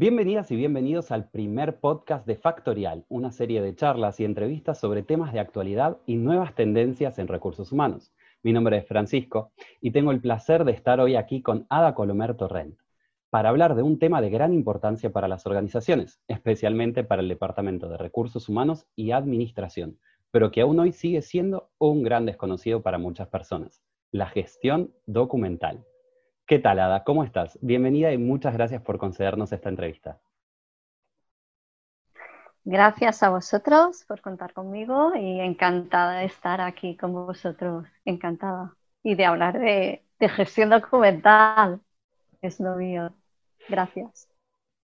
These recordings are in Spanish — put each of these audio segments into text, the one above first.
Bienvenidas y bienvenidos al primer podcast de Factorial, una serie de charlas y entrevistas sobre temas de actualidad y nuevas tendencias en recursos humanos. Mi nombre es Francisco y tengo el placer de estar hoy aquí con Ada Colomer Torrent para hablar de un tema de gran importancia para las organizaciones, especialmente para el Departamento de Recursos Humanos y Administración, pero que aún hoy sigue siendo un gran desconocido para muchas personas, la gestión documental. ¿Qué tal, Ada? ¿Cómo estás? Bienvenida y muchas gracias por concedernos esta entrevista. Gracias a vosotros por contar conmigo y encantada de estar aquí con vosotros, encantada. Y de hablar de, gestión documental, es lo mío. Gracias.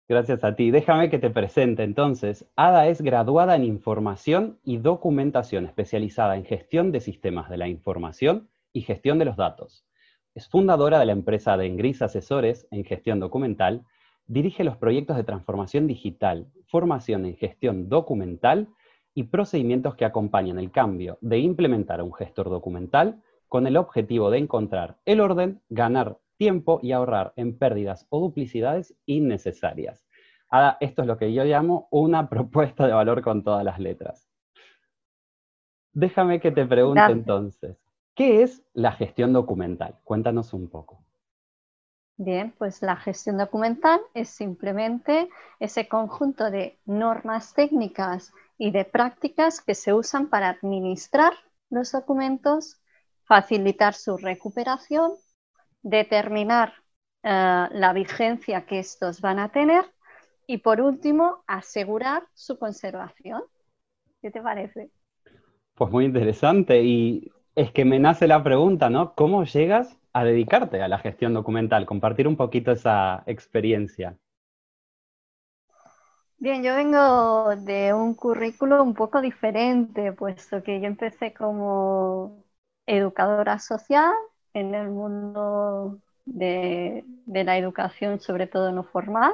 Gracias a ti. Déjame que te presente entonces. Ada es graduada en Información y Documentación, especializada en gestión de sistemas de la información y gestión de los datos. Es fundadora de la empresa de Engris Asesores en Gestión Documental, dirige los proyectos de transformación digital, formación en gestión documental y procedimientos que acompañan el cambio de implementar un gestor documental con el objetivo de encontrar el orden, ganar tiempo y ahorrar en pérdidas o duplicidades innecesarias. Ahora, esto es lo que yo llamo una propuesta de valor con todas las letras. Déjame que te pregunte entonces, ¿Qué es la gestión documental? Cuéntanos un poco. Bien, pues la gestión documental es simplemente ese conjunto de normas técnicas y de prácticas que se usan para administrar los documentos, facilitar su recuperación, determinar eh, la vigencia que estos van a tener y por último asegurar su conservación. ¿Qué te parece? Pues muy interesante y es que me nace la pregunta, ¿no? ¿Cómo llegas a dedicarte a la gestión documental? Compartir un poquito esa experiencia. Bien, yo vengo de un currículo un poco diferente, puesto que yo empecé como educadora social en el mundo de, la educación, sobre todo no formal.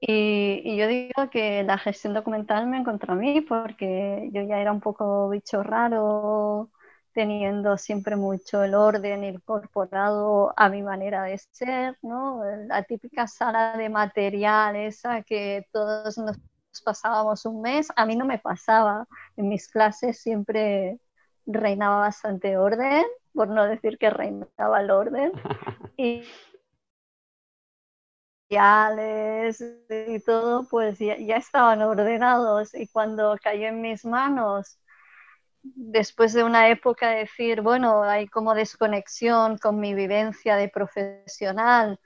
Y, y, yo digo que la gestión documental me encontró a mí porque yo ya era un poco bicho raro teniendo siempre mucho el orden incorporado a mi manera de ser, ¿no? La típica sala de material esa que todos nos pasábamos un mes, a mí no me pasaba. En mis clases siempre reinaba bastante orden, por no decir que reinaba el orden. Y y todo, pues ya, ya estaban ordenados y cuando cayó en mis manos después de una época de decir, bueno, hay como desconexión con mi vivencia de profesional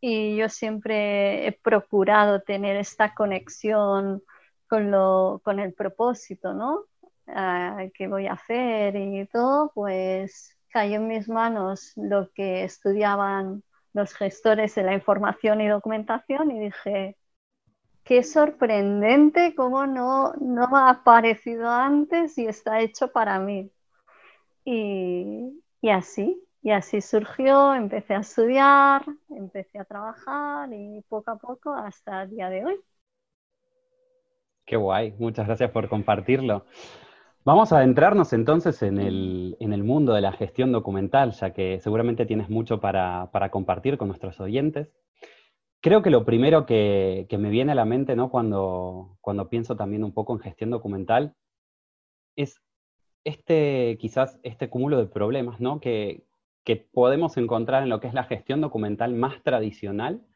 y yo siempre he procurado tener esta conexión con, lo, con el propósito, ¿no? Ah, ¿Qué voy a hacer y todo? Pues cayó en mis manos lo que estudiaban los gestores de la información y documentación y dije, qué sorprendente cómo no, no ha aparecido antes y está hecho para mí. Y, así, y así surgió, empecé a estudiar, empecé a trabajar y poco a poco hasta el día de hoy. Qué guay, muchas gracias por compartirlo. Vamos a adentrarnos entonces en el, en el, mundo de la gestión documental, ya que seguramente tienes mucho para, para compartir con nuestros oyentes. Creo que lo primero que, me viene a la mente ¿no? cuando, cuando pienso también un poco en gestión documental es este, quizás este cúmulo de problemas ¿no? que, que podemos encontrar en lo que es la gestión documental más tradicional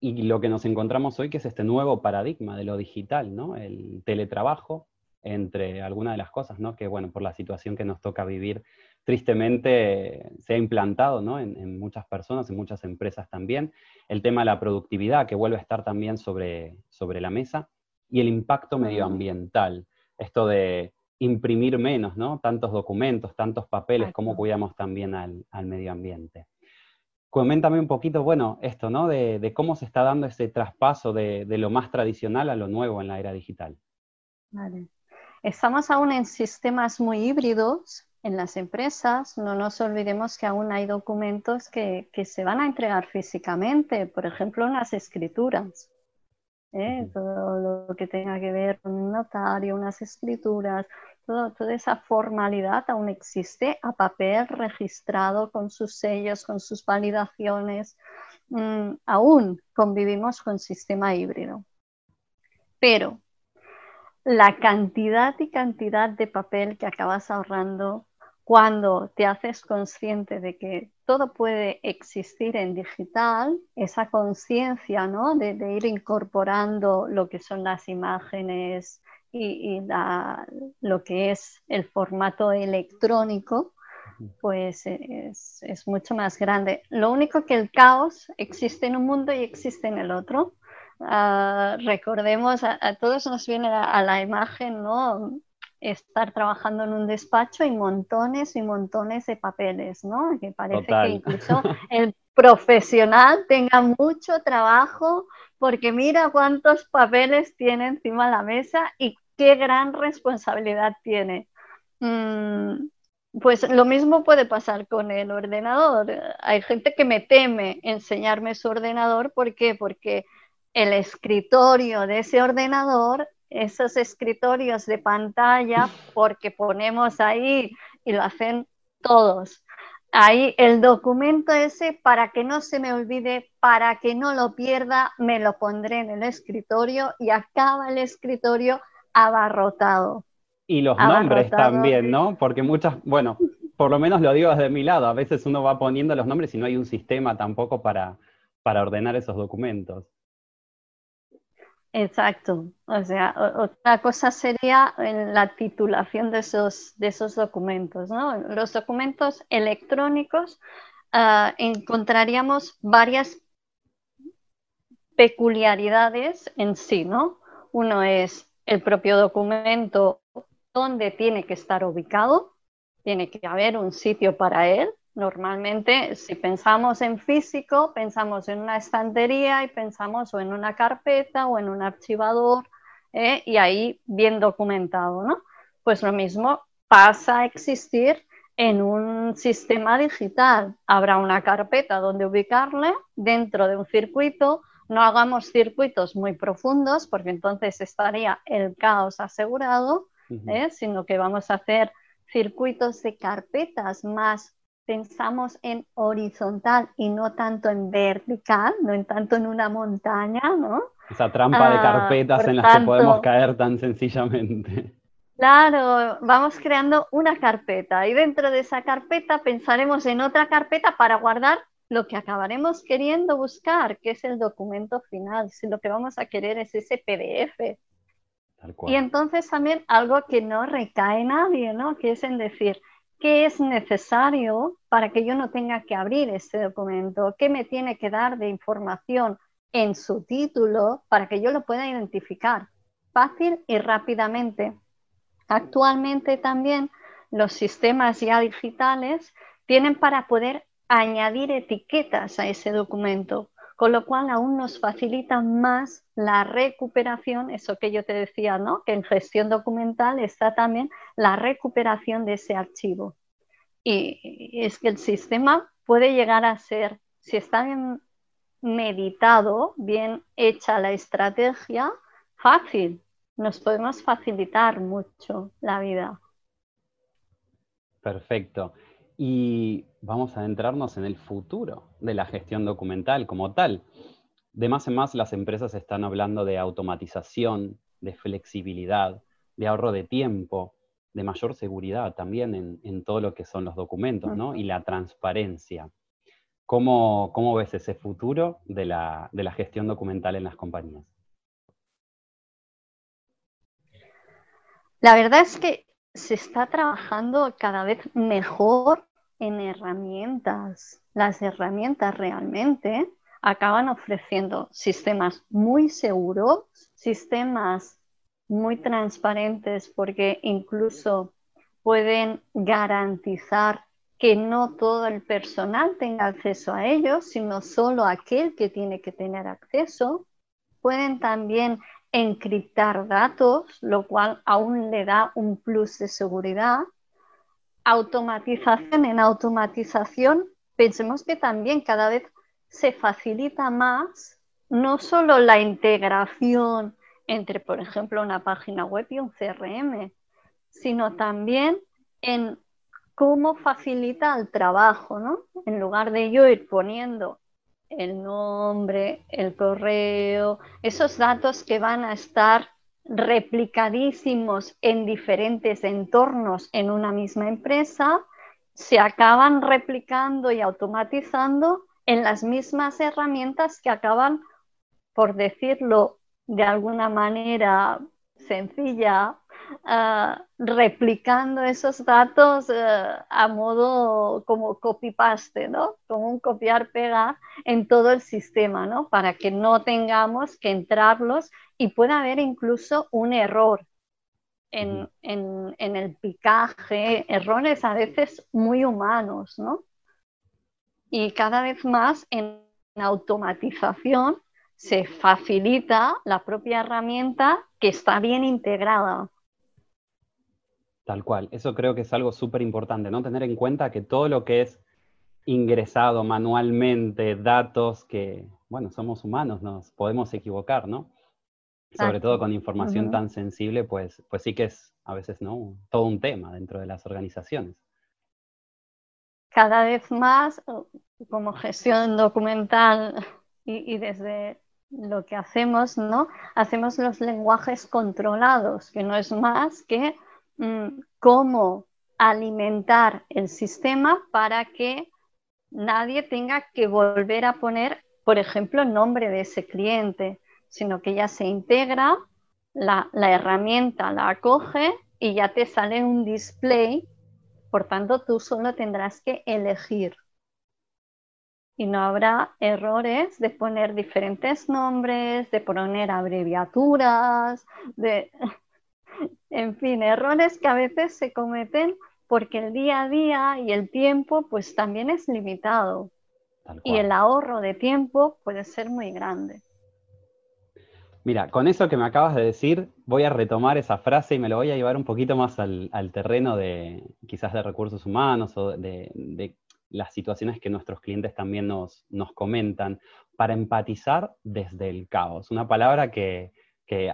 y lo que nos encontramos hoy, que es este nuevo paradigma de lo digital, ¿no? el teletrabajo, entre algunas de las cosas, ¿no? que bueno, por la situación que nos toca vivir, tristemente se ha implantado ¿no? en, muchas personas, en muchas empresas también, el tema de la productividad, que vuelve a estar también sobre, sobre la mesa, y el impacto medioambiental, esto de imprimir menos, ¿no? tantos documentos, tantos papeles, cómo cuidamos también al, medio ambiente. Coméntame un poquito, bueno, esto, ¿no? De, cómo se está dando ese traspaso de, de, lo más tradicional a lo nuevo en la era digital. Vale. Estamos aún en sistemas muy híbridos en las empresas. No nos olvidemos que aún hay documentos que, se van a entregar físicamente, por ejemplo, las escrituras. ¿eh? Todo lo que tenga que ver con un notario, unas escrituras, toda esa formalidad aún existe a papel registrado con sus sellos, con sus validaciones. mm, aún convivimos con sistema híbrido. Pero la cantidad y cantidad de papel que acabas ahorrando cuando te haces consciente de que todo puede existir en digital, esa conciencia ¿no? de, ir incorporando lo que son las imágenes y, lo que es el formato electrónico, pues es, mucho más grande. Lo único que el caos existe en un mundo y existe en el otro. Ah, recordemos, a, todos nos viene a, la imagen, ¿no? Estar trabajando en un despacho y montones y montones de papeles, ¿no? Que parece que incluso el profesional tenga mucho trabajo porque mira cuántos papeles tiene encima de la mesa y qué gran responsabilidad tiene. Mm, pues lo mismo puede pasar con el ordenador. Hay gente que me teme enseñarme su ordenador. ¿Por qué? Porque el escritorio de ese ordenador, esos escritorios de pantalla, porque ponemos ahí y lo hacen todos. Ahí el documento ese, para que no se me olvide, para que no lo pierda, me lo pondré en el escritorio y acaba el escritorio abarrotado. Y los nombres también, ¿no? Porque muchas, bueno, por lo menos lo digo desde mi lado, a veces uno va poniendo los nombres y no hay un sistema tampoco para, para ordenar esos documentos. Exacto. O sea, otra cosa sería la titulación de esos, de esos documentos, ¿no? Los documentos electrónicos ah, encontraríamos varias peculiaridades en sí, ¿no? Uno es el propio documento dónde tiene que estar ubicado, tiene que haber un sitio para él. Normalmente, si pensamos en físico, pensamos en una estantería y pensamos o en una carpeta o en un archivador ¿eh? y ahí bien documentado, ¿no? Pues lo mismo pasa a existir en un sistema digital. Habrá una carpeta donde ubicarle dentro de un circuito. No hagamos circuitos muy profundos porque entonces estaría el caos asegurado ¿eh? sino que vamos a hacer circuitos de carpetas más pensamos en horizontal y no tanto en vertical, no en tanto en una montaña, ¿no? Esa trampa de ah, carpetas en las que podemos caer tan sencillamente. Claro, vamos creando una carpeta y dentro de esa carpeta pensaremos en otra carpeta para guardar lo que acabaremos queriendo buscar, que es el documento final. Si lo que vamos a querer es ese PDF, y entonces también algo que no recae nadie, ¿no? Que es en decir, ¿qué es necesario para que yo no tenga que abrir este documento? ¿Qué me tiene que dar de información en su título para que yo lo pueda identificar fácil y rápidamente? Actualmente también los sistemas ya digitales tienen para poder añadir etiquetas a ese documento con lo cual aún nos facilita más la recuperación, eso que yo te decía, ¿no? Que en gestión documental está también la recuperación de ese archivo. Y es que el sistema puede llegar a ser, si está bien meditado, bien hecha la estrategia, fácil. Nos podemos facilitar mucho la vida. Perfecto y vamos a adentrarnos en el futuro de la gestión documental como tal. De más en más las empresas están hablando de automatización, de flexibilidad, de ahorro de tiempo, de mayor seguridad también en, todo lo que son los documentos ¿no? y la transparencia. ¿Cómo, ¿Cómo, ves ese futuro de la, de la gestión documental en las compañías? La verdad es que se está trabajando cada vez mejor en herramientas. Las herramientas realmente acaban ofreciendo sistemas muy seguros, sistemas muy transparentes porque incluso pueden garantizar que no todo el personal tenga acceso a ellos, sino solo aquel que tiene que tener acceso. Pueden también encriptar datos, lo cual aún le da un plus de seguridad. Automatización en automatización, pensemos que también cada vez se facilita más no solo la integración entre, por ejemplo, una página web y un CRM, sino también en cómo facilita el trabajo, ¿no? En lugar de yo ir poniendo el nombre, el correo, esos datos que van a estar replicadísimos en diferentes entornos en una misma empresa, se acaban replicando y automatizando en las mismas herramientas que acaban, por decirlo de alguna manera sencilla, ah, replicando esos datos ah, a modo como copy-paste, ¿no? Como un copiar-pegar en todo el sistema, ¿no? Para que no tengamos que entrarlos y pueda haber incluso un error en, en el picaje, errores a veces muy humanos, ¿no? Y cada vez más en automatización se facilita la propia herramienta que está bien integrada. Tal cual, eso creo que es algo súper importante, ¿no? Tener en cuenta que todo lo que es ingresado manualmente, datos que, bueno, somos humanos, nos podemos equivocar, ¿no? Sobre todo con información tan sensible, pues, pues sí que es a veces, ¿no? Todo un tema dentro de las organizaciones. Cada vez más, como gestión documental y, y desde lo que hacemos, ¿no? Hacemos los lenguajes controlados, que no es más que cómo alimentar el sistema para que nadie tenga que volver a poner, por ejemplo, el nombre de ese cliente, sino que ya se integra, la, la herramienta la acoge y ya te sale un display, por tanto tú solo tendrás que elegir. Y no habrá errores de poner diferentes nombres, de poner abreviaturas, de, en fin, errores que a veces se cometen porque el día a día y el tiempo pues también es limitado y el ahorro de tiempo puede ser muy grande. Mira, con eso que me acabas de decir, voy a retomar esa frase y me lo voy a llevar un poquito más al, terreno de quizás de recursos humanos o de, de las situaciones que nuestros clientes también nos, nos comentan, para empatizar desde el caos. Una palabra que,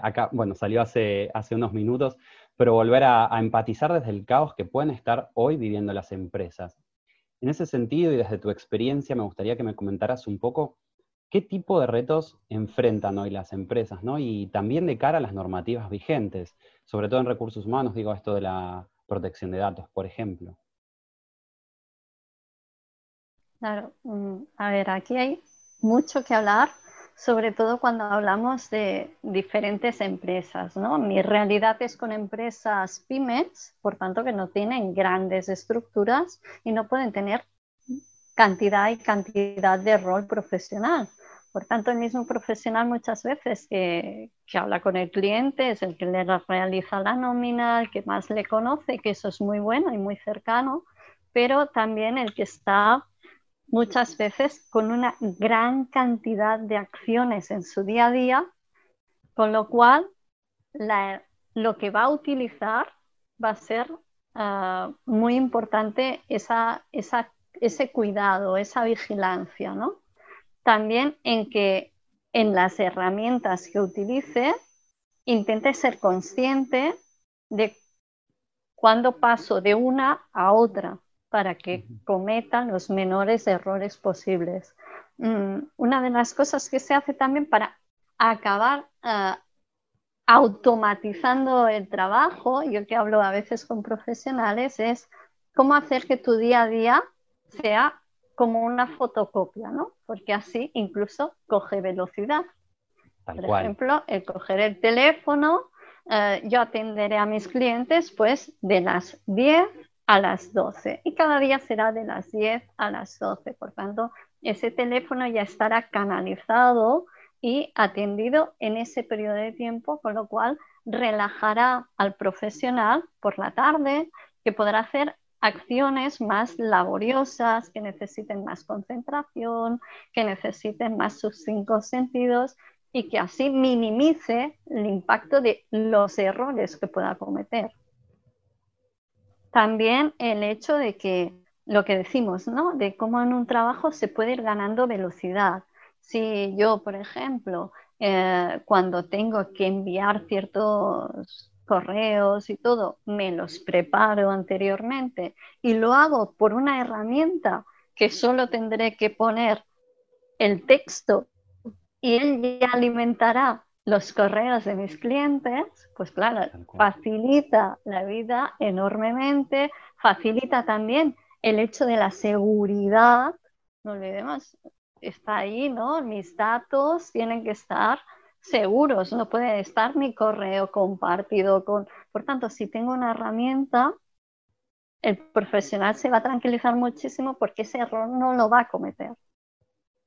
acá, bueno, salió hace, hace unos minutos, pero volver a, empatizar desde el caos que pueden estar hoy viviendo las empresas. En ese sentido y desde tu experiencia, me gustaría que me comentaras un poco qué tipo de retos enfrentan hoy las empresas, ¿no? Y también de cara a las normativas vigentes, sobre todo en recursos humanos, digo esto de la protección de datos, por ejemplo. Claro, mm, a ver, aquí hay mucho que hablar, sobre todo cuando hablamos de diferentes empresas, ¿no? Mi realidad es con empresas pymes, por tanto que no tienen grandes estructuras y no pueden tener cantidad y cantidad de rol profesional. Por tanto, el mismo profesional muchas veces que, que, habla con el cliente es el que le realiza la nómina, el que más le conoce, que eso es muy bueno y muy cercano, pero también el que está muchas veces con una gran cantidad de acciones en su día a día, con lo cual lo que va a utilizar va a ser ah, muy importante ese cuidado, esa vigilancia, ¿no? También en que en las herramientas que utilice intente ser consciente de cuándo paso de una a otra, para que cometan los menores errores posibles. Mm, una de las cosas que se hace también para acabar ah, automatizando el trabajo, yo que hablo a veces con profesionales, es cómo hacer que tu día a día sea como una fotocopia, ¿no? Porque así incluso coge velocidad. Por ejemplo, el coger el teléfono, eh, yo atenderé a mis clientes pues de las 10 a las 12 y cada día será de las 10 a las 12. Por tanto, ese teléfono ya estará canalizado y atendido en ese periodo de tiempo, con lo cual relajará al profesional por la tarde que podrá hacer acciones más laboriosas, que necesiten más concentración, que necesiten más sus cinco sentidos y que así minimice el impacto de los errores que pueda cometer. También el hecho de que lo que decimos, ¿no? De cómo en un trabajo se puede ir ganando velocidad. Si yo, por ejemplo, eh, cuando tengo que enviar ciertos correos y todo, me los preparo anteriormente y lo hago por una herramienta que solo tendré que poner el texto y él ya alimentará los correos de mis clientes, pues claro, facilita la vida enormemente, facilita también el hecho de la seguridad, no olvidemos, está ahí, ¿no? Mis datos tienen que estar seguros, no puede estar mi correo compartido con... Por tanto, si tengo una herramienta, el profesional se va a tranquilizar muchísimo porque ese error no lo va a cometer.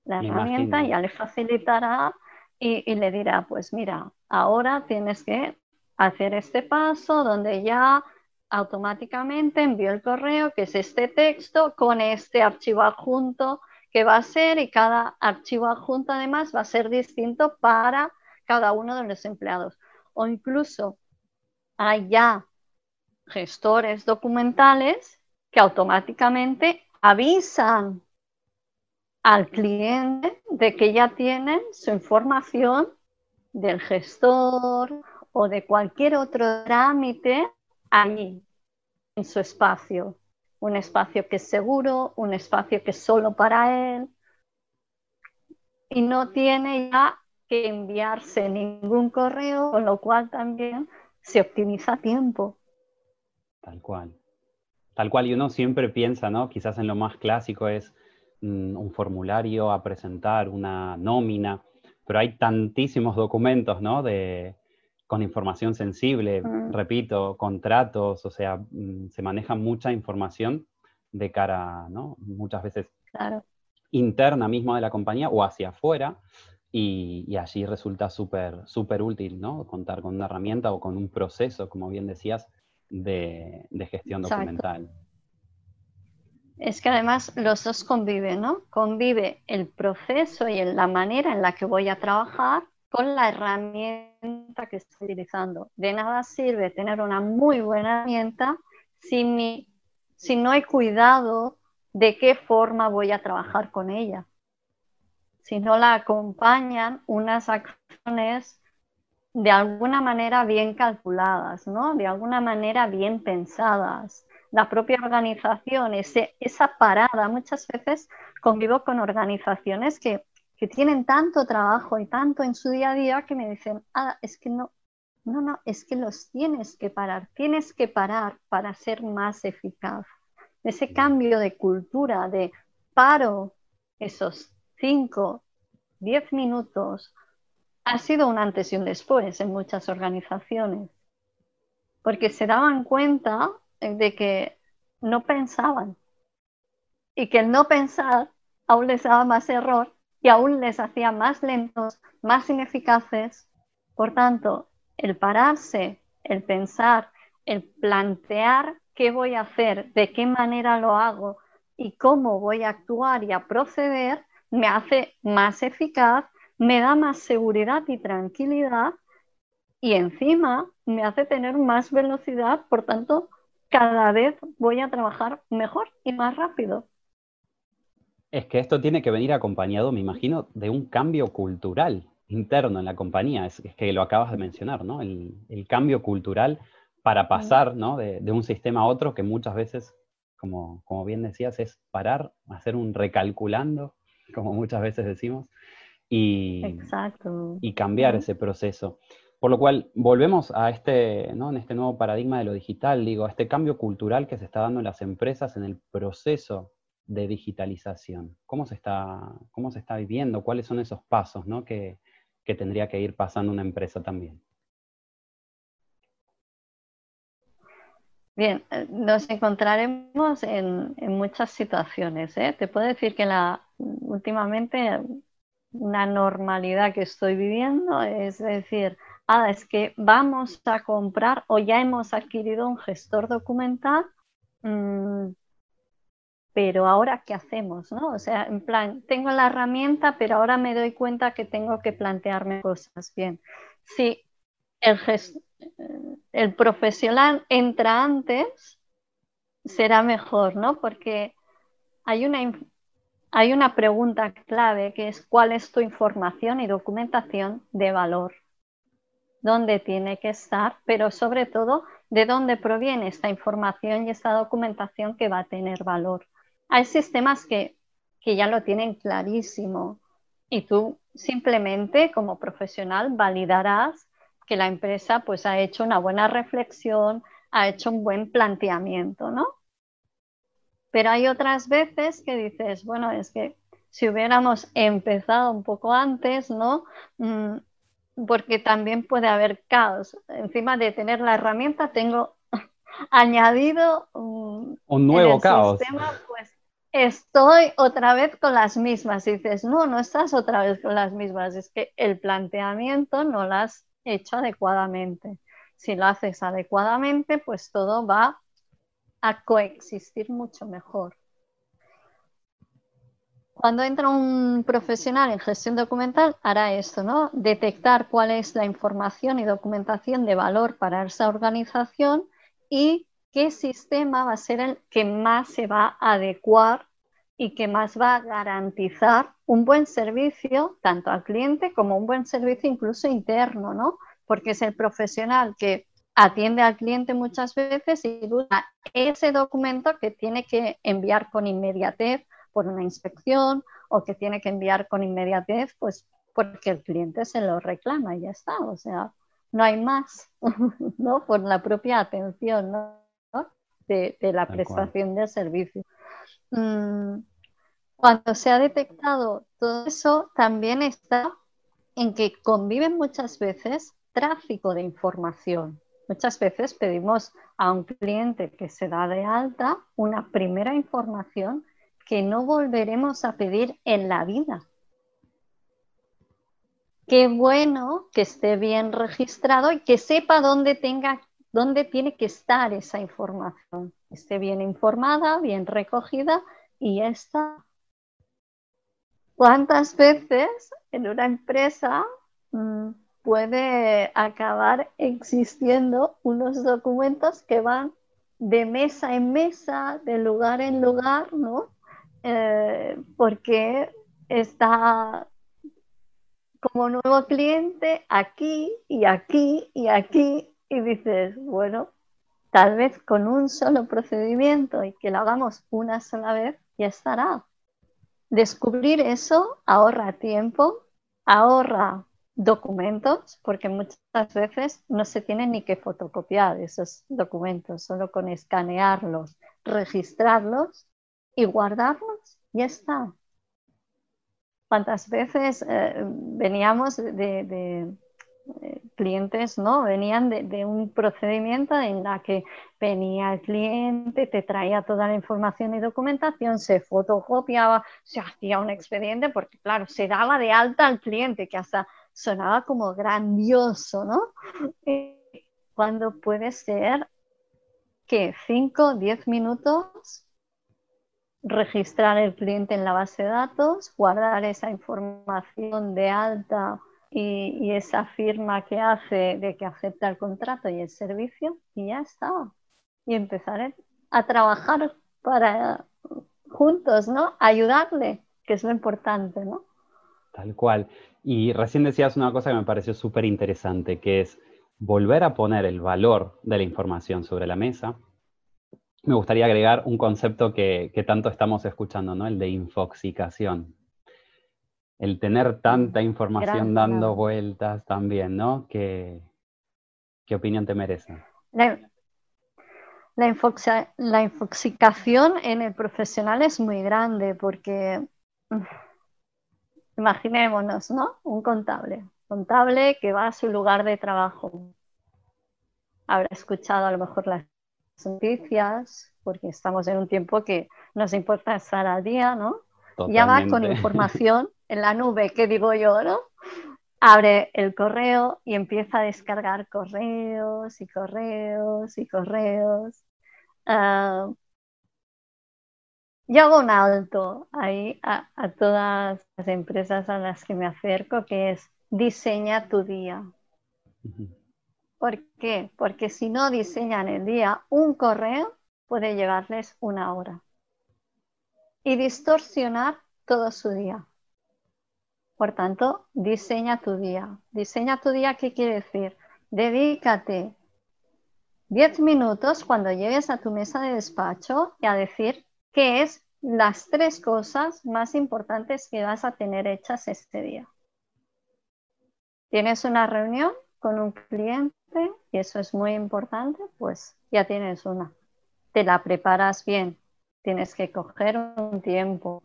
La herramienta ya le facilitará y, le dirá, pues mira, ahora tienes que hacer este paso donde ya automáticamente envío el correo, que es este texto, con este archivo adjunto que va a ser y cada archivo adjunto además va a ser distinto para cada uno de los empleados. O incluso hay ya gestores documentales que automáticamente avisan al cliente de que ya tienen su información del gestor o de cualquier otro trámite allí, en su espacio. Un espacio que es seguro, un espacio que es solo para él. Y no tiene ya que enviarse ningún correo, con lo cual también se optimiza tiempo. Tal cual. Tal cual, y uno siempre piensa, ¿no? Quizás en lo más clásico es un formulario a presentar, una nómina, pero hay tantísimos documentos, ¿no? De, con información sensible, mm. repito, contratos, o sea, mm, se maneja mucha información de cara, ¿no? Muchas veces interna mismo de la compañía o hacia afuera, y, allí resulta súper súper útil, ¿no? Contar con una herramienta o con un proceso, como bien decías, de, gestión documental. Es que además los dos conviven, ¿no? Convive el proceso y la manera en la que voy a trabajar con la herramienta que estoy utilizando. De nada sirve tener una muy buena herramienta si, si no hay cuidado de qué forma voy a trabajar con ella si no la acompañan unas acciones de alguna manera bien calculadas, ¿no? de alguna manera bien pensadas. La propia organización, esa parada, muchas veces convivo con organizaciones que, que tienen tanto trabajo y tanto en su día a día que me dicen, ah, es que no, no, no, es que los tienes que parar, tienes que parar para ser más eficaz. Ese cambio de cultura, de paro esos 5, 10 minutos ha sido un antes y un después en muchas organizaciones, porque se daban cuenta de que no pensaban y que el no pensar aún les daba más error y aún les hacía más lentos, más ineficaces. Por tanto, el pararse, el pensar, el plantear qué voy a hacer, de qué manera lo hago y cómo voy a actuar y a proceder, me hace más eficaz, me da más seguridad y tranquilidad y encima me hace tener más velocidad, por tanto, cada vez voy a trabajar mejor y más rápido. Es que esto tiene que venir acompañado, me imagino, de un cambio cultural interno en la compañía. Es, que lo acabas de mencionar, ¿no? El, cambio cultural para pasar ¿no? de, un sistema a otro que muchas veces, como, como bien decías, es parar, hacer un recalculando como muchas veces decimos, y, y cambiar ese proceso. Por lo cual, volvemos a este, ¿no? en este nuevo paradigma de lo digital, digo, a este cambio cultural que se está dando en las empresas en el proceso de digitalización. ¿Cómo se está, cómo se está viviendo? ¿Cuáles son esos pasos ¿no? que, que tendría que ir pasando una empresa también? Bien, eh, nos encontraremos en, muchas situaciones. ¿eh? Te puedo decir que la, últimamente una normalidad que estoy viviendo es decir, ah, es que vamos a comprar o ya hemos adquirido un gestor documental, mm, pero ahora qué hacemos, ¿no? O sea, en plan, tengo la herramienta, pero ahora me doy cuenta que tengo que plantearme cosas bien. Si el, el profesional entra antes, será mejor, ¿no? Porque hay una, hay una pregunta clave que es cuál es tu información y documentación de valor. ¿Dónde tiene que estar? Pero sobre todo, ¿de dónde proviene esta información y esta documentación que va a tener valor? Hay sistemas que, ya lo tienen clarísimo. Y tú simplemente como profesional validarás que la empresa pues ha hecho una buena reflexión, ha hecho un buen planteamiento, ¿no? Pero hay otras veces que dices, bueno, es que si hubiéramos empezado un poco antes, ¿no? Mm, porque también puede haber caos. Encima de tener la herramienta, tengo añadido un, nuevo caos. pues estoy otra vez con las mismas. Y dices, no, no estás otra vez con las mismas. Es que el planteamiento no lo has hecho adecuadamente. Si lo haces adecuadamente, pues todo va a coexistir mucho mejor. Cuando entra un profesional en gestión documental, hará esto, ¿no? Detectar cuál es la información y documentación de valor para esa organización y qué sistema va a ser el que más se va a adecuar y que más va a garantizar un buen servicio tanto al cliente como un buen servicio incluso interno, ¿no? Porque es el profesional que atiende al cliente muchas veces y duda ese documento que tiene que enviar con inmediatez por una inspección o que tiene que enviar con inmediatez, pues porque el cliente se lo reclama y ya está. O sea, no hay más, ¿no? Por la propia atención, ¿no? De, la prestación de servicio. Mm, cuando se ha detectado todo eso, también está en que conviven muchas veces tráfico de información. Muchas veces pedimos a un cliente que se da de alta una primera información que no volveremos a pedir en la vida. Qué bueno que esté bien registrado y que sepa dónde tenga dónde tiene que estar esa información. Esté bien informada, bien recogida y ya está. ¿Cuántas veces en una empresa mm, puede acabar existiendo unos documentos que van de mesa en mesa, de lugar en lugar, ¿no? Eh, porque está como nuevo cliente aquí y aquí y aquí y dices, bueno, tal vez con un solo procedimiento y que lo hagamos una sola vez, ya estará. Descubrir eso ahorra tiempo, ahorra documentos, porque muchas veces no se tienen ni que fotocopiar esos documentos, solo con escanearlos, registrarlos y guardarlos, ya está. ¿Cuántas veces eh, veníamos de, eh, clientes, ¿no? Venían de, un procedimiento en la que venía el cliente, te traía toda la información y documentación, se fotocopiaba, se hacía un expediente, porque claro, se daba de alta al cliente, que hasta sonaba como grandioso, ¿no? Eh, cuando puede ser que 5, 10 minutos registrar el cliente en la base de datos, guardar esa información de alta y, esa firma que hace de que acepta el contrato y el servicio y ya está. Y empezar a trabajar para juntos, ¿no? Ayudarle, que es lo importante, ¿no? Tal cual. Y recién decías una cosa que me pareció súper interesante, que es volver a poner el valor de la información sobre la mesa, me gustaría agregar un concepto que, tanto estamos escuchando, ¿no? El de infoxicación. El tener tanta mm, información dando vueltas también, ¿no? ¿Qué, qué opinión te merece? La, la, infoxicación en el profesional es muy grande porque, mm, imaginémonos, ¿no? Un contable. Contable que va a su lugar de trabajo. Habrá escuchado a lo mejor las noticias, porque estamos en un tiempo que nos importa estar al día, ¿no? Ya va con información en la nube, ¿qué digo yo, no? Abre el correo y empieza a descargar correos y correos y correos. Uh, yo hago un alto ahí a, todas las empresas a las que me acerco, que es diseña tu día. ¿Por qué? Porque si no diseñan el día, un correo puede llevarles una hora y distorsionar todo su día. Por tanto, diseña tu día. Diseña tu día, ¿qué quiere decir? Dedícate 10 minutos cuando llegues a tu mesa de despacho y a decir qué es las tres cosas más importantes que vas a tener hechas este día. Tienes una reunión con un cliente y eso es muy importante, pues ya tienes una. Te la preparas bien, tienes que coger un tiempo.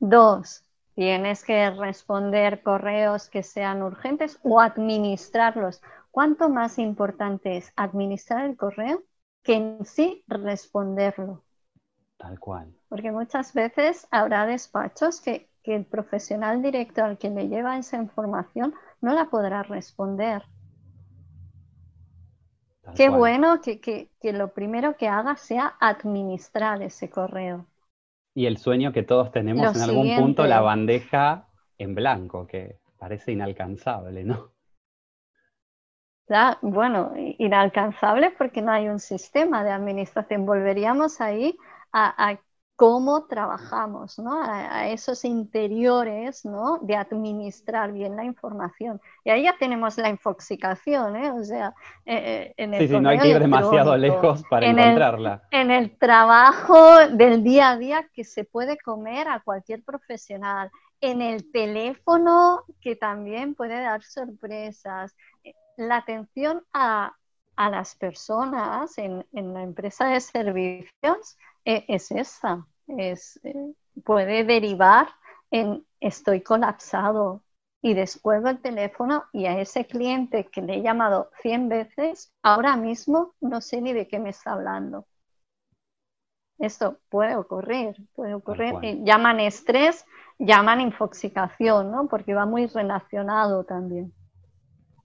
Dos, tienes que responder correos que sean urgentes o administrarlos. ¿Cuánto más importante es administrar el correo que en sí responderlo? Tal cual. Porque muchas veces habrá despachos que, el profesional directo al que le lleva esa información no la podrá responder. Qué bueno que, lo primero que haga sea administrar ese correo. Y el sueño que todos tenemos en algún punto, la bandeja en blanco, que parece inalcanzable, ¿no? bueno, inalcanzable porque no hay un sistema de administración. Volveríamos ahí a, cómo trabajamos, ¿no? A, esos interiores, ¿no? De administrar bien la información. Y ahí ya tenemos la infoxicación, ¿eh? O sea, eh, eh, en el sí, sí, no hay que ir demasiado lejos para encontrarla. en el trabajo del día a día que se puede comer a cualquier profesional. En el teléfono que también puede dar sorpresas. La atención a, a las personas en, en, la empresa de servicios e, es esa, es, eh, puede derivar en estoy colapsado y descuelgo el teléfono y a ese cliente que le he llamado 100 veces, ahora mismo no sé ni de qué me está hablando. Esto puede ocurrir, puede ocurrir. llaman estrés, llaman infoxicación, ¿no? Porque va muy relacionado también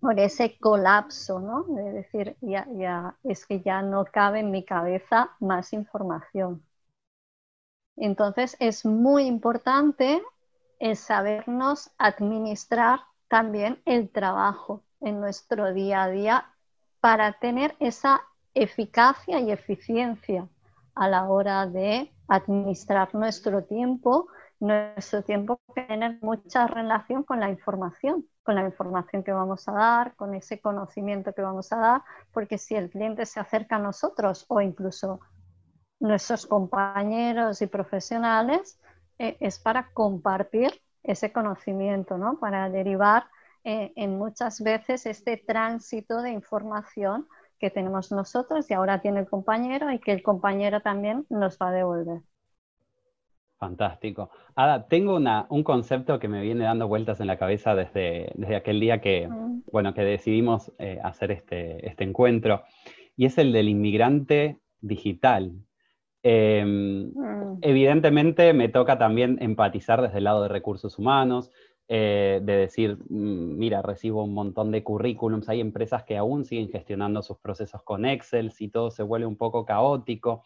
por ese colapso, ¿no? De decir, ya, ya, es que ya no cabe en mi cabeza más información. Entonces es muy importante el sabernos administrar también el trabajo en nuestro día a día para tener esa eficacia y eficiencia a la hora de administrar nuestro tiempo. Nuestro tiempo que tener mucha relación con la información con la información que vamos a dar, con ese conocimiento que vamos a dar, porque si el cliente se acerca a nosotros o incluso nuestros compañeros y profesionales, eh, es para compartir ese conocimiento, ¿no? para derivar eh, en muchas veces este tránsito de información que tenemos nosotros y ahora tiene el compañero y que el compañero también nos va a devolver. Fantástico. Ada, tengo un concepto que me viene dando vueltas en la cabeza desde, desde aquel día que, mm. bueno, que decidimos eh, hacer este, este, encuentro, y es el del inmigrante digital. Em, mm. Evidentemente me toca también empatizar desde el lado de recursos humanos, eh, de decir, mm, mira, recibo un montón de currículums, hay empresas que aún siguen gestionando sus procesos con Excel, si todo se vuelve un poco caótico.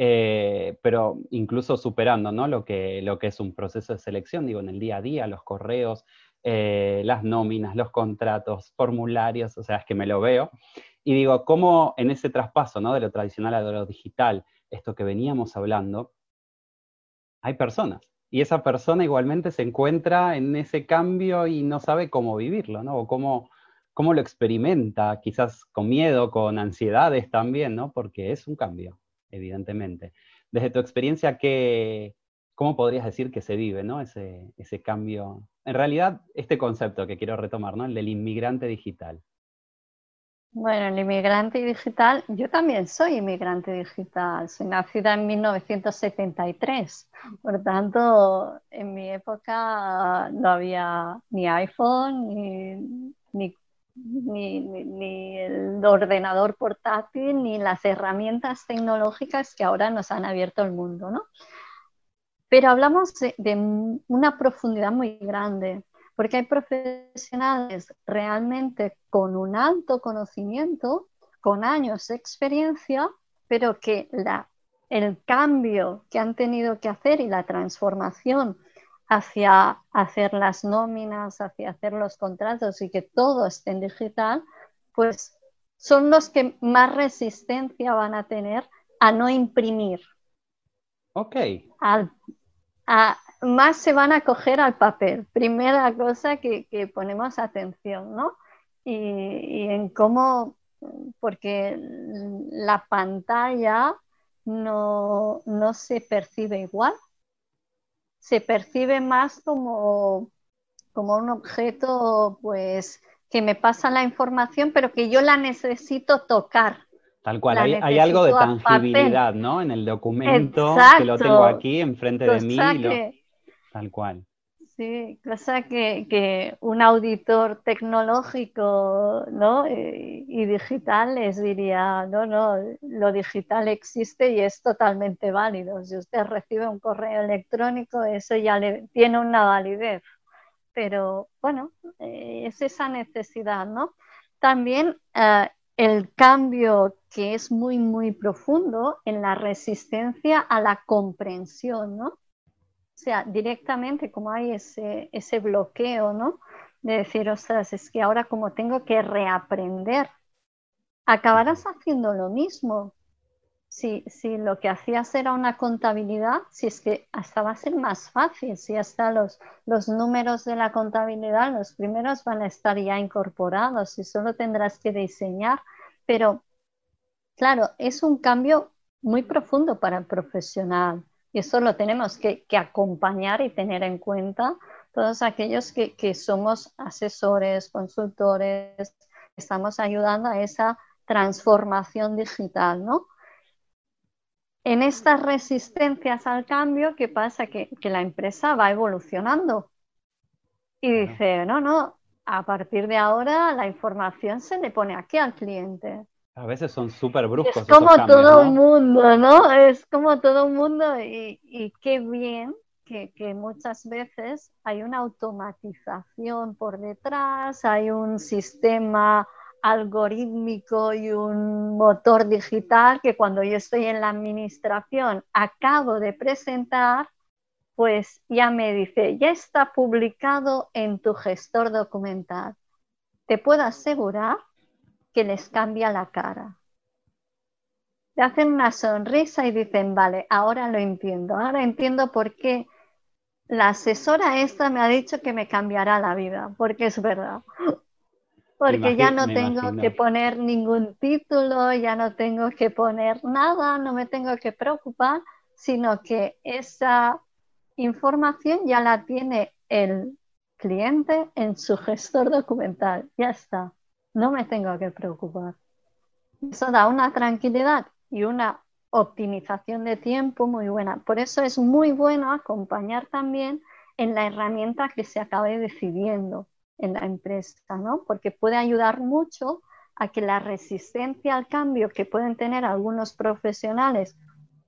Eh, pero incluso superando ¿no? lo, que, es un proceso de selección, digo, en el día a día, los correos, eh, las nóminas, los contratos, formularios, o sea, es que me lo veo. Y digo, ¿cómo en ese traspaso ¿no? de lo tradicional a lo digital, esto que veníamos hablando, hay personas? Y esa persona igualmente se encuentra en ese cambio y no sabe cómo vivirlo, ¿no? O cómo lo experimenta, quizás con miedo, con ansiedades también, ¿no? Porque es un cambio evidentemente. Desde tu experiencia, ¿qué, ¿cómo podrías decir que se vive ¿no? ese, ese cambio? En realidad, este concepto que quiero retomar, ¿no? el del inmigrante digital. Bueno, el inmigrante digital, yo también soy inmigrante digital, soy nacida en 1973, por tanto, en mi época no había ni iPhone, ni, ni ni, el ordenador portátil, ni las herramientas tecnológicas que ahora nos han abierto el mundo, ¿no? Pero hablamos de, una profundidad muy grande, porque hay profesionales realmente con un alto conocimiento, con años de experiencia, pero que la, el cambio que han tenido que hacer y la transformación hacia hacer las nóminas, hacia hacer los contratos y que todo esté en digital, pues son los que más resistencia van a tener a no imprimir. Ok. más se van a coger al papel. Primera cosa que, ponemos atención, ¿no? Y, y, en cómo, porque la pantalla no, no se percibe igual. Se percibe más como, como un objeto, pues, que me pasa la información, pero que yo la necesito tocar. Tal cual, hay, algo de tangibilidad, ¿no? En el documento que lo tengo aquí enfrente de mí. Tal cual. Sí, cosa que, un auditor tecnológico ¿no? y, y, digital les diría, no, no, lo digital existe y es totalmente válido. Si usted recibe un correo electrónico, eso ya le, tiene una validez. Pero bueno, eh, es esa necesidad, ¿no? También eh, el cambio que es muy, muy profundo en la resistencia a la comprensión, ¿no? O sea, directamente como hay ese, ese bloqueo, ¿no? De decir, ostras, es que ahora como tengo que reaprender, acabarás haciendo lo mismo. Si, si lo que hacías era una contabilidad, si es que hasta va a ser más fácil, si hasta los, los números de la contabilidad, los primeros van a estar ya incorporados y solo tendrás que diseñar. Pero, claro, es un cambio muy profundo para el profesional. Y eso lo tenemos que, acompañar y tener en cuenta todos aquellos que, somos asesores, consultores, estamos ayudando a esa transformación digital, ¿no? En estas resistencias al cambio, ¿qué pasa? Que, que la empresa va evolucionando y dice, no, no, a partir de ahora la información se le pone aquí al cliente. A veces son súper bruscos. Es como todo el mundo, ¿no? Es como todo el mundo y, qué bien que, muchas veces hay una automatización por detrás, hay un sistema algorítmico y un motor digital que cuando yo estoy en la administración acabo de presentar, pues ya me dice, ya está publicado en tu gestor documental. Te puedo asegurar que les cambia la cara. Te hacen una sonrisa y dicen, vale, ahora lo entiendo, ahora entiendo por qué la asesora esta me ha dicho que me cambiará la vida, porque es verdad. Porque ya no tengo que poner ningún título, ya no tengo que poner nada, no me tengo que preocupar, sino que esa información ya la tiene el cliente en su gestor documental. Ya está no me tengo que preocupar. Eso da una tranquilidad y una optimización de tiempo muy buena. Por eso es muy bueno acompañar también en la herramienta que se acabe decidiendo en la empresa, ¿no? Porque puede ayudar mucho a que la resistencia al cambio que pueden tener algunos profesionales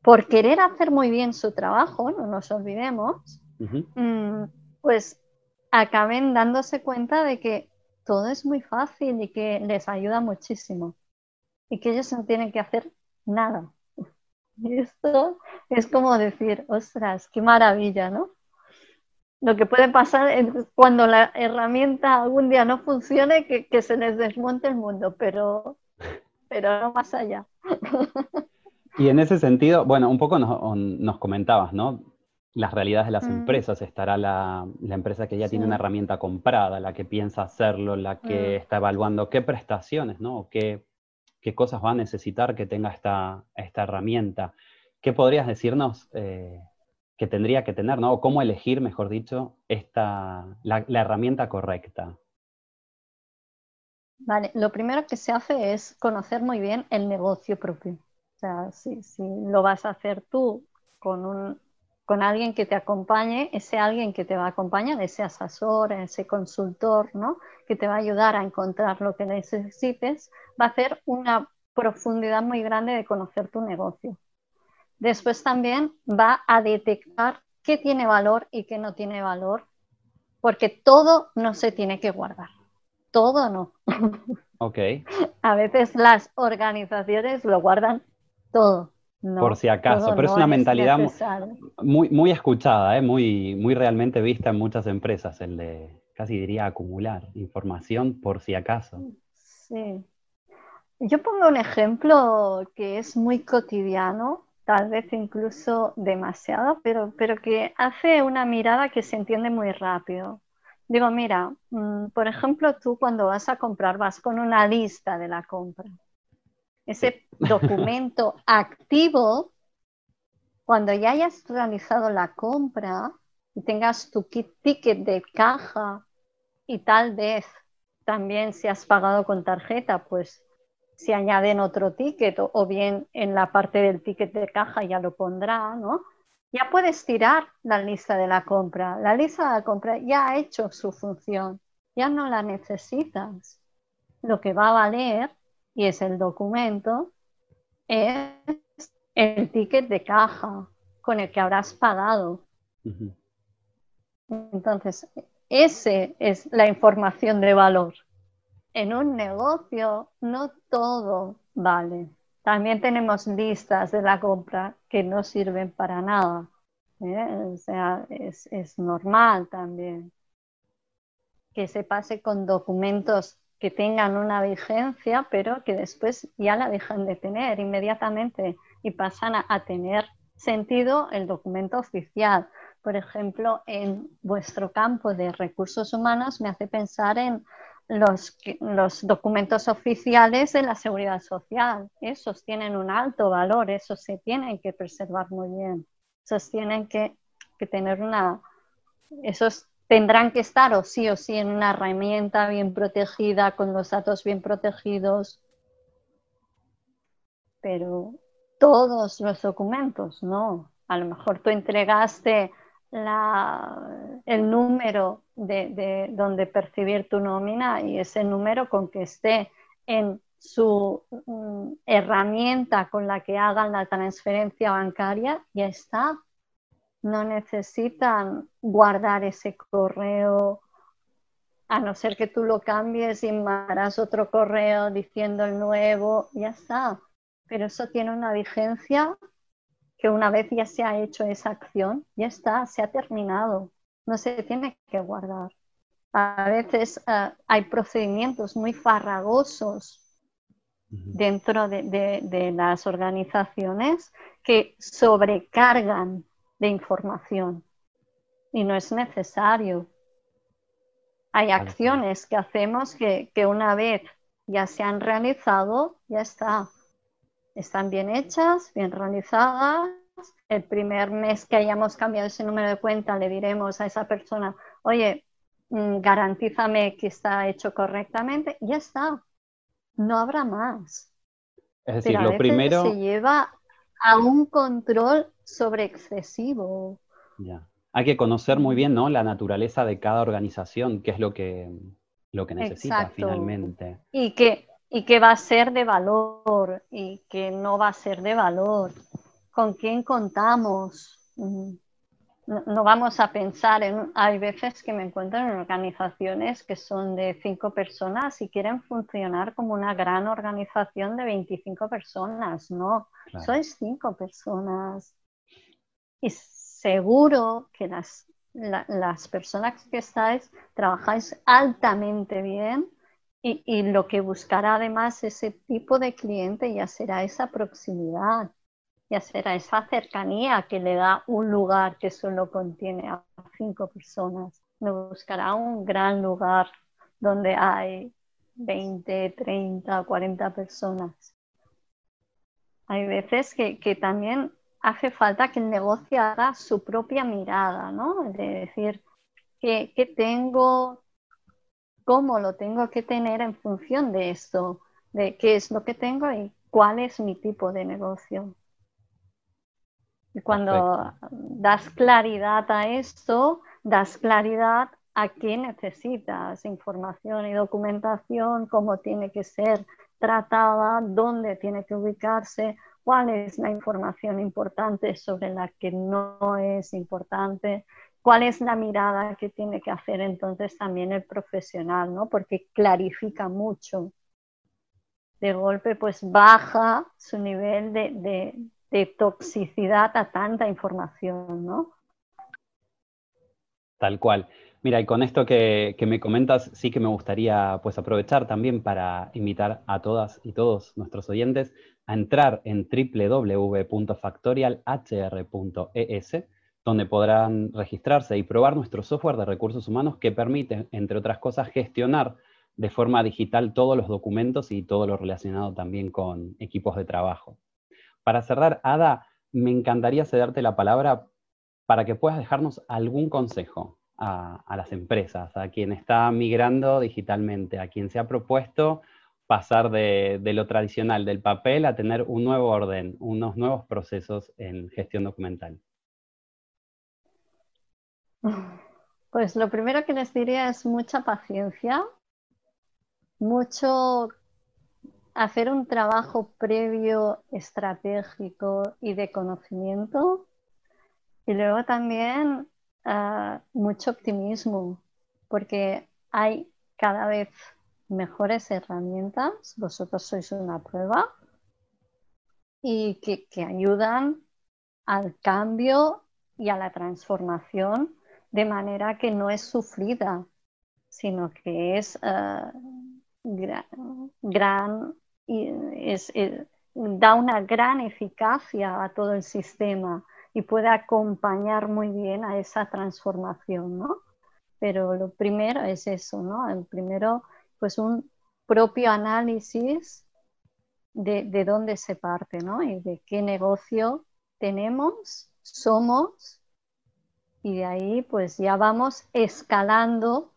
por querer hacer muy bien su trabajo, no nos olvidemos, mm, pues acaben dándose cuenta de que todo es muy fácil y que les ayuda muchísimo y que ellos no tienen que hacer nada. Y esto es como decir, ostras, qué maravilla, ¿no? Lo que puede pasar es cuando la herramienta algún día no funcione, que, se les desmonte el mundo, pero, pero no más allá. Y en ese sentido, bueno, un poco nos, nos comentabas, ¿no? Las realidades de las mm. empresas. Estará la, empresa que ya tiene una herramienta comprada, la que piensa hacerlo, la que mm. está evaluando qué prestaciones, ¿no? qué, qué cosas va a necesitar que tenga esta, esta herramienta. ¿Qué podrías decirnos eh, que tendría que tener, ¿no? O cómo elegir, mejor dicho, esta, la, herramienta correcta. Vale, lo primero que se hace es conocer muy bien el negocio propio. O sea, si, si lo vas a hacer tú con un con alguien que te acompañe, ese alguien que te va a acompañar, ese asesor, ese consultor, ¿no? Que te va a ayudar a encontrar lo que necesites, va a hacer una profundidad muy grande de conocer tu negocio. Después también va a detectar qué tiene valor y qué no tiene valor, porque todo no se tiene que guardar. Todo no. Ok. a veces las organizaciones lo guardan todo por si acaso, pero es una mentalidad muy, muy escuchada, ¿eh? muy, muy realmente vista en muchas empresas, el de casi diría acumular información por si acaso. Sí. Yo pongo un ejemplo que es muy cotidiano, tal vez incluso demasiado, pero, pero que hace una mirada que se entiende muy rápido. Digo, mira, mm, por ejemplo, tú cuando vas a comprar vas con una lista de la compra ese documento activo Cuando ya hayas realizado la compra y tengas tu ticket de caja y tal vez también si has pagado con tarjeta, pues si añaden otro ticket o, bien en la parte del ticket de caja ya lo pondrá, ¿no? Ya puedes tirar la lista de la compra. La lista de la compra ya ha hecho su función, ya no la necesitas. Lo que va a valer, y es el documento, es el ticket de caja con el que habrás pagado. Entonces, esa es la información de valor. En un negocio no todo vale. También tenemos listas de la compra que no sirven para nada. ¿eh? O sea, es, es normal también que se pase con documentos que tengan una vigencia, pero que después ya la dejan de tener inmediatamente y pasan a, tener sentido el documento oficial. Por ejemplo, en vuestro campo de recursos humanos me hace pensar en los, documentos oficiales de la seguridad social. Esos tienen un alto valor, esos se tienen que preservar muy bien. Esos tienen que, que tener una... Esos tendrán que estar o sí o sí en una herramienta bien protegida, con los datos bien protegidos. Pero todos los documentos, no. A lo mejor tú entregaste el número de, donde percibir tu nómina y ese número con que esté en su mm, herramienta con la que hagan la transferencia bancaria, ya está. No necesitan guardar ese correo, a no ser que tú lo cambies y mandarás otro correo diciendo el nuevo, ya está. Pero eso tiene una vigencia que una vez ya se ha hecho esa acción, ya está, se ha terminado, no se tiene que guardar. A veces eh, hay procedimientos muy farragosos dentro de, las organizaciones que sobrecargan de información y no es necesario. Hay acciones que hacemos que, que una vez ya se han realizado, ya está están bien hechas, bien realizadas. El primer mes que hayamos cambiado ese número de cuenta, le diremos a esa persona, oye, mm, garantízame que está hecho correctamente. Ya está. No habrá más. Es decir, lo primero. Se lleva a un control sobre excesivo. Ya. Hay que conocer muy bien ¿no? la naturaleza de cada organización, qué es lo que, lo que necesita finalmente. Y que y que va a ser de valor y que no va a ser de valor, con quién contamos. Mm, no, vamos a pensar en, hay veces que me encuentro en organizaciones que son de cinco personas y quieren funcionar como una gran organización de 25 personas, no, sois cinco personas. Y seguro que las, las personas que estáis trabajáis altamente bien y, lo que buscará además ese tipo de cliente ya será esa proximidad, ya será esa cercanía que le da un lugar que solo contiene a cinco personas. No buscará un gran lugar donde hay 20, 30, 40 personas. Hay veces que, también hace falta que el negocio haga su propia mirada, ¿no? De decir, ¿qué, qué tengo? cómo lo tengo que tener en función de esto, de qué es lo que tengo y cuál es mi tipo de negocio. Y cuando das claridad a esto, das claridad a qué necesitas, información y documentación, cómo tiene que ser tratada, dónde tiene que ubicarse, cuál es la información importante sobre la que no es importante cuál es la mirada que tiene que hacer entonces también el profesional, ¿no? Porque clarifica mucho. De golpe, pues baja su nivel de, toxicidad a tanta información, ¿no? Tal cual. Mira, y con esto que, que, me comentas, sí que me gustaría pues aprovechar también para invitar a todas y todos nuestros oyentes a entrar en www.factorialhr.es donde podrán registrarse y probar nuestro software de recursos humanos que permite, entre otras cosas, gestionar de forma digital todos los documentos y todo lo relacionado también con equipos de trabajo. Para cerrar, Ada, me encantaría cederte la palabra para que puedas dejarnos algún consejo a, las empresas, a quien está migrando digitalmente, a quien se ha propuesto pasar de, lo tradicional, del papel, a tener un nuevo orden, unos nuevos procesos en gestión documental. Pues lo primero que les diría es mucha paciencia, mucho hacer un trabajo previo estratégico y de conocimiento y luego también ah, mucho optimismo porque hay cada vez mejores herramientas, vosotros sois una prueba y que, ayudan al cambio y a la transformación de manera que no es sufrida, sino que es ah, gran y da una gran eficacia a todo el sistema y puede acompañar muy bien a esa transformación, ¿no? Pero lo primero es eso, ¿no? El primero, pues un propio análisis de, de dónde se parte, ¿no? Y de qué negocio tenemos, somos, y de ahí pues ya vamos escalando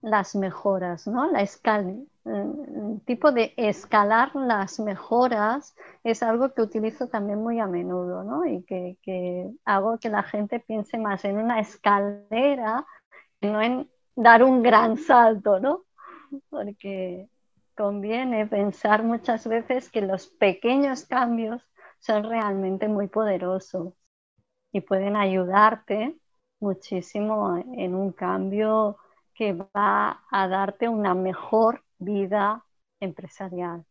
las mejoras, ¿no? La el tipo de escalar las mejoras es algo que utilizo también muy a menudo, ¿no? Y que, hago que la gente piense más en una escalera que no en dar un gran salto, ¿no? Porque conviene pensar muchas veces que los pequeños cambios son realmente muy poderosos y pueden ayudarte muchísimo en un cambio que va a darte una mejor vida empresarial.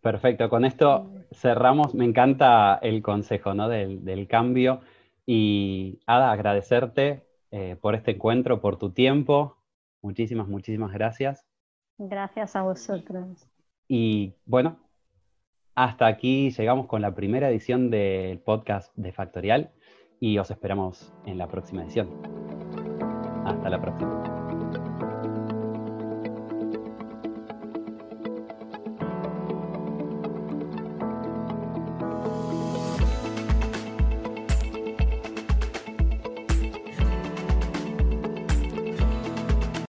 Perfecto, con esto cerramos. Me encanta el consejo ¿no? del, cambio. Y Ada, agradecerte eh, por este encuentro, por tu tiempo. Muchísimas, muchísimas gracias. Gracias a vosotros. Y bueno, hasta aquí llegamos con la primera edición del podcast de Factorial y os esperamos en la próxima edición. Hasta la próxima.